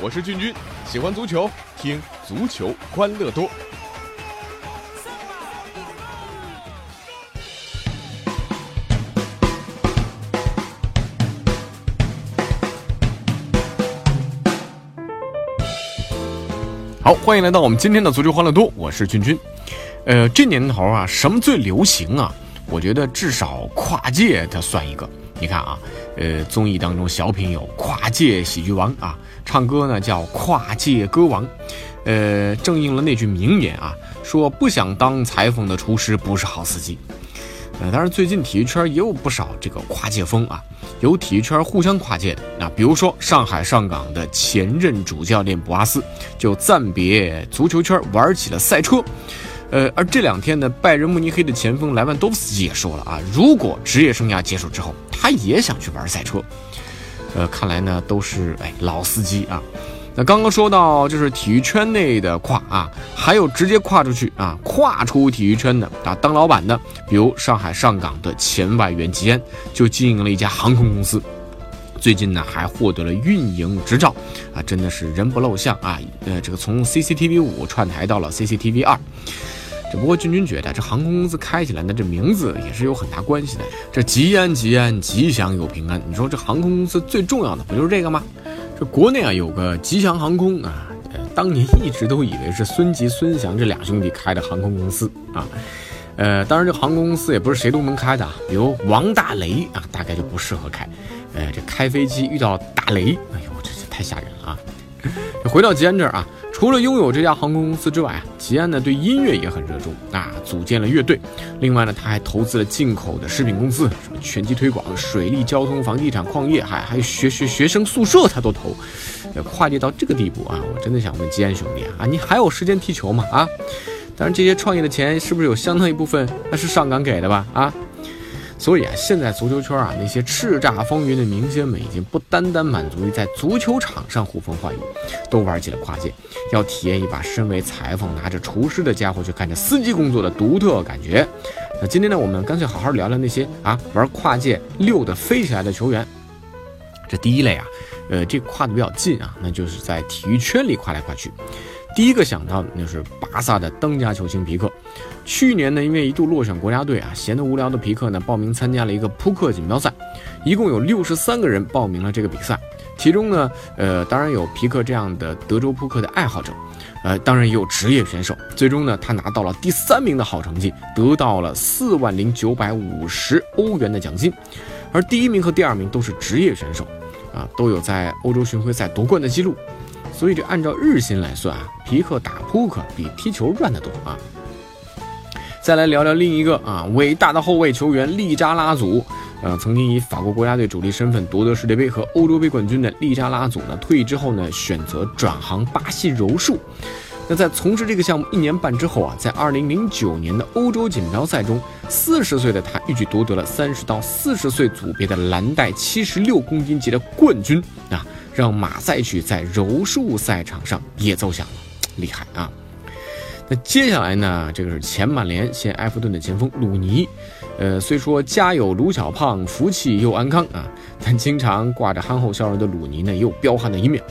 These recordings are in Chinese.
我是俊君，喜欢足球，听足球欢乐多。好，欢迎来到我们今天的足球欢乐多，我是俊君。呃，这年头啊，什么最流行啊？我觉得至少跨界它算一个。你看啊，呃，综艺当中小品有跨界喜剧王啊，唱歌呢叫跨界歌王，呃，正应了那句名言啊，说不想当裁缝的厨师不是好司机。呃，当然最近体育圈也有不少这个跨界风啊，有体育圈互相跨界的，那比如说上海上港的前任主教练博阿斯就暂别足球圈玩起了赛车。呃，而这两天呢，拜仁慕尼黑的前锋莱万多夫斯基也说了啊，如果职业生涯结束之后，他也想去玩赛车。呃，看来呢都是哎老司机啊。那刚刚说到就是体育圈内的跨啊，还有直接跨出去啊，跨出体育圈的啊，当老板的，比如上海上港的前外援吉安，就经营了一家航空公司，最近呢还获得了运营执照啊，真的是人不露相啊。呃，这个从 CCTV 五串台到了 CCTV 二。只不过俊君觉得这航空公司开起来呢，这名字也是有很大关系的。这吉安吉安，吉祥又平安。你说这航空公司最重要的不就是这个吗？这国内啊有个吉祥航空啊，呃，当年一直都以为是孙吉、孙祥这俩兄弟开的航空公司啊。呃，当然这航空公司也不是谁都能开的啊，比如王大雷啊，大概就不适合开。呃，这开飞机遇到大雷，哎呦，这这太吓人了啊！回到吉安这儿啊。除了拥有这家航空公司之外啊，吉安呢对音乐也很热衷啊，组建了乐队。另外呢，他还投资了进口的食品公司，什么拳击推广、水利、交通、房地产、矿业，还还有学学学生宿舍他都投。要跨界到这个地步啊，我真的想问吉安兄弟啊，你还有时间踢球吗？啊？当然，这些创业的钱是不是有相当一部分那是上港给的吧？啊？所以啊，现在足球圈啊，那些叱咤风云的明星们已经不单单满足于在足球场上呼风唤雨，都玩起了跨界，要体验一把身为裁缝拿着厨师的家伙去干着司机工作的独特感觉。那今天呢，我们干脆好好聊聊那些啊玩跨界溜的飞起来的球员。这第一类啊，呃，这跨的比较近啊，那就是在体育圈里跨来跨去。第一个想到的就是巴萨的当家球星皮克。去年呢，因为一度落选国家队啊，闲得无聊的皮克呢，报名参加了一个扑克锦标赛，一共有六十三个人报名了这个比赛，其中呢，呃，当然有皮克这样的德州扑克的爱好者，呃，当然也有职业选手。最终呢，他拿到了第三名的好成绩，得到了四万零九百五十欧元的奖金，而第一名和第二名都是职业选手，啊，都有在欧洲巡回赛夺冠的记录，所以这按照日薪来算啊，皮克打扑克比踢球赚得多啊。再来聊聊另一个啊，伟大的后卫球员利扎拉祖，呃，曾经以法国国家队主力身份夺得世界杯和欧洲杯冠军的利扎拉祖呢，退役之后呢，选择转行巴西柔术。那在从事这个项目一年半之后啊，在二零零九年的欧洲锦标赛中，四十岁的他一举夺得了三十到四十岁组别的蓝带七十六公斤级的冠军啊，让马赛曲在柔术赛场上也奏响了，厉害啊！那接下来呢？这个是前曼联、现埃弗顿的前锋鲁尼，呃，虽说家有卢小胖，福气又安康啊，但经常挂着憨厚笑容的鲁尼呢，也有彪悍的一面。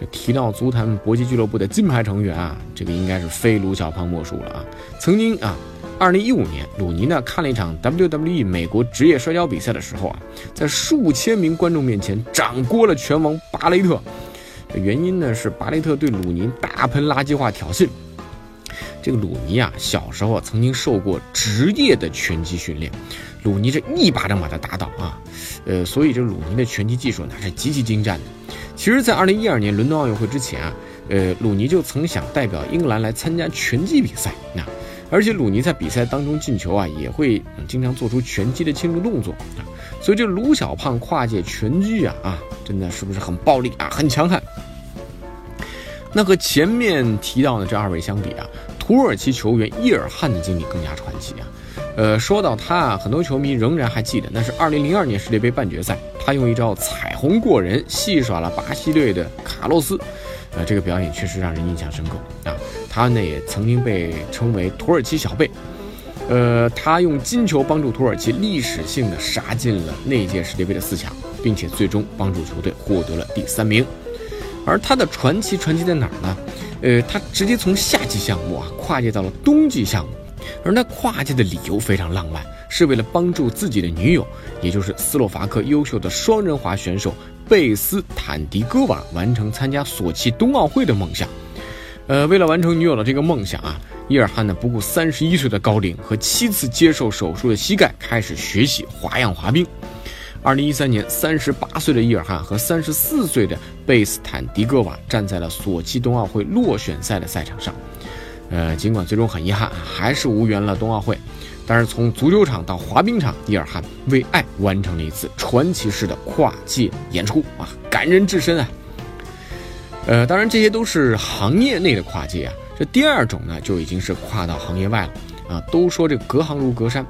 这提到足坛搏击俱乐部的金牌成员啊，这个应该是非卢小胖莫属了啊。曾经啊，二零一五年，鲁尼呢看了一场 WWE 美国职业摔跤比赛的时候啊，在数千名观众面前掌掴了拳王巴雷特，原因呢是巴雷特对鲁尼大喷垃圾话挑衅。这个鲁尼啊，小时候曾经受过职业的拳击训练，鲁尼这一巴掌把他打倒啊，呃，所以这鲁尼的拳击技术那是极其精湛的。其实，在二零一二年伦敦奥运会之前啊，呃，鲁尼就曾想代表英格兰来参加拳击比赛，那而且鲁尼在比赛当中进球啊，也会经常做出拳击的庆祝动作啊，所以这鲁小胖跨界拳击啊啊，真的是不是很暴力啊，很强悍？那和前面提到的这二位相比啊。土耳其球员伊尔汗的经历更加传奇啊，呃，说到他啊，很多球迷仍然还记得，那是2002年世界杯半决赛，他用一招彩虹过人戏耍了巴西队的卡洛斯，呃，这个表演确实让人印象深刻啊。他呢也曾经被称为土耳其小贝，呃，他用金球帮助土耳其历史性的杀进了那届世界杯的四强，并且最终帮助球队获得了第三名。而他的传奇传奇在哪儿呢？呃，他直接从夏季项目啊跨界到了冬季项目，而他跨界的理由非常浪漫，是为了帮助自己的女友，也就是斯洛伐克优秀的双人滑选手贝斯坦迪戈娃完成参加索契冬奥会的梦想。呃，为了完成女友的这个梦想啊，伊尔汗呢不顾三十一岁的高龄和七次接受手术的膝盖，开始学习花样滑冰。二零一三年，三十八岁的伊尔汗和三十四岁的贝斯坦迪戈娃站在了索契冬奥会落选赛的赛场上。呃，尽管最终很遗憾，还是无缘了冬奥会，但是从足球场到滑冰场，伊尔汗为爱完成了一次传奇式的跨界演出啊，感人至深啊！呃，当然这些都是行业内的跨界啊，这第二种呢，就已经是跨到行业外了啊。都说这隔行如隔山。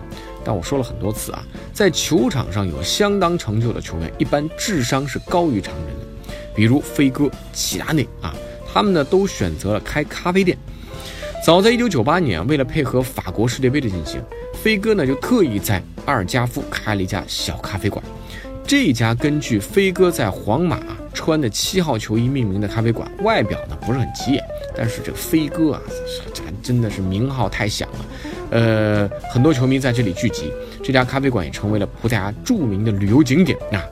但我说了很多次啊，在球场上有相当成就的球员，一般智商是高于常人的。比如飞哥、齐达内啊，他们呢都选择了开咖啡店。早在1998年，为了配合法国世界杯的进行，飞哥呢就特意在阿尔加夫开了一家小咖啡馆。这家根据飞哥在皇马穿的七号球衣命名的咖啡馆，外表呢不是很起眼，但是这个飞哥啊，这真的是名号太响了。呃，很多球迷在这里聚集，这家咖啡馆也成为了葡萄牙著名的旅游景点啊。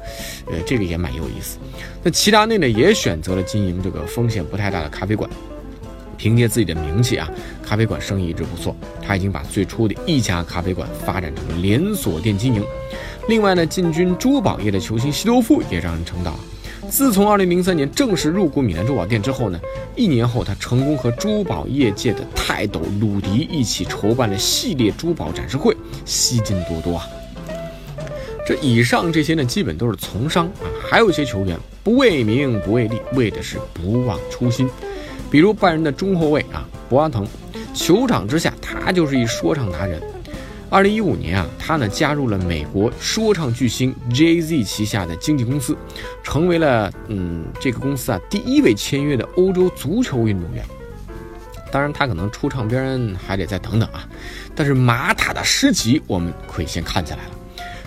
呃，这个也蛮有意思。那齐达内呢，也选择了经营这个风险不太大的咖啡馆，凭借自己的名气啊，咖啡馆生意一直不错。他已经把最初的一家咖啡馆发展成了连锁店经营。另外呢，进军珠宝业的球星西多夫也让人称道。自从2003年正式入股米兰珠宝店之后呢，一年后他成功和珠宝业界的泰斗鲁迪一起筹办了系列珠宝展示会，吸金多多啊。这以上这些呢，基本都是从商啊，还有一些球员不为名不为利，为的是不忘初心。比如拜仁的中后卫啊，博阿滕，球场之下他就是一说唱达人。二零一五年啊，他呢加入了美国说唱巨星 J.Z. 旗下的经纪公司，成为了嗯这个公司啊第一位签约的欧洲足球运动员。当然，他可能出唱片还得再等等啊。但是马塔的诗集我们可以先看起来了。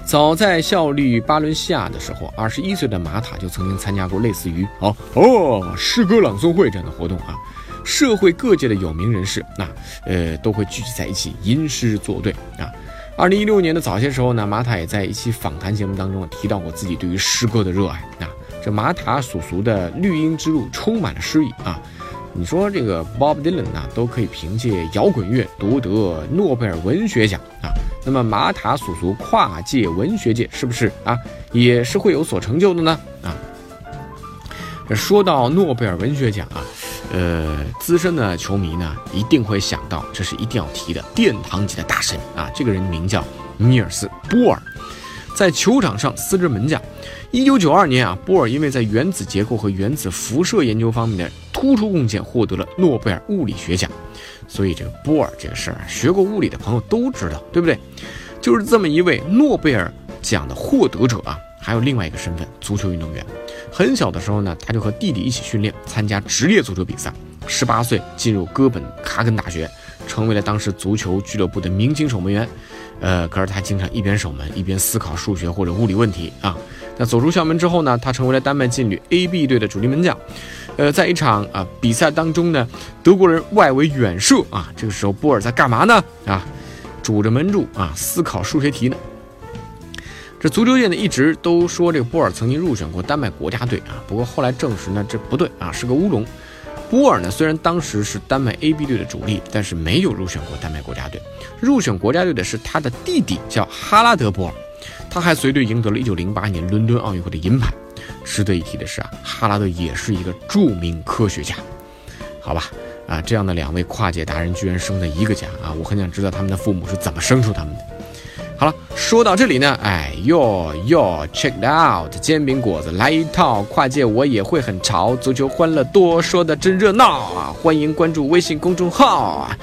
早在效力巴伦西亚的时候，二十一岁的马塔就曾经参加过类似于哦哦诗歌朗诵会这样的活动啊。社会各界的有名人士，那呃都会聚集在一起吟诗作对啊。二零一六年的早些时候呢，马塔也在一期访谈节目当中提到过自己对于诗歌的热爱啊。这马塔叔叔的绿荫之路充满了诗意啊。你说这个 Bob Dylan 呢，都可以凭借摇滚乐夺得诺贝尔文学奖啊。那么马塔叔叔跨界文学界是不是啊，也是会有所成就的呢？啊，这说到诺贝尔文学奖啊。呃，资深的球迷呢，一定会想到，这是一定要提的殿堂级的大神啊！这个人名叫尼尔斯·波尔，在球场上司职门将。一九九二年啊，波尔因为在原子结构和原子辐射研究方面的突出贡献，获得了诺贝尔物理学奖。所以这个波尔这个事儿，学过物理的朋友都知道，对不对？就是这么一位诺贝尔奖的获得者啊，还有另外一个身份，足球运动员。很小的时候呢，他就和弟弟一起训练，参加职业足球比赛。十八岁进入哥本哈根大学，成为了当时足球俱乐部的明星守门员。呃，可是他经常一边守门一边思考数学或者物理问题啊。那走出校门之后呢，他成为了丹麦劲旅 AB 队的主力门将。呃，在一场啊比赛当中呢，德国人外围远射啊，这个时候波尔在干嘛呢？啊，拄着门柱啊，思考数学题呢。这足球界呢一直都说这个波尔曾经入选过丹麦国家队啊，不过后来证实呢这不对啊，是个乌龙。波尔呢虽然当时是丹麦 AB 队的主力，但是没有入选过丹麦国家队。入选国家队的是他的弟弟，叫哈拉德·波尔，他还随队赢得了1908年伦敦奥运会的银牌。值得一提的是啊，哈拉德也是一个著名科学家。好吧，啊这样的两位跨界达人居然生在一个家啊，我很想知道他们的父母是怎么生出他们的。好了，说到这里呢，哎哟哟，check out 煎饼果子来一套跨界，我也会很潮，足球欢乐多，说的真热闹啊！欢迎关注微信公众号啊！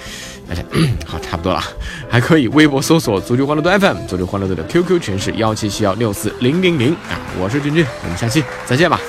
大家 好，差不多了，还可以微博搜索足球欢乐多 FM，足球欢乐多的 QQ 群是幺七七幺六四零零零啊！我是君君，我们下期再见吧。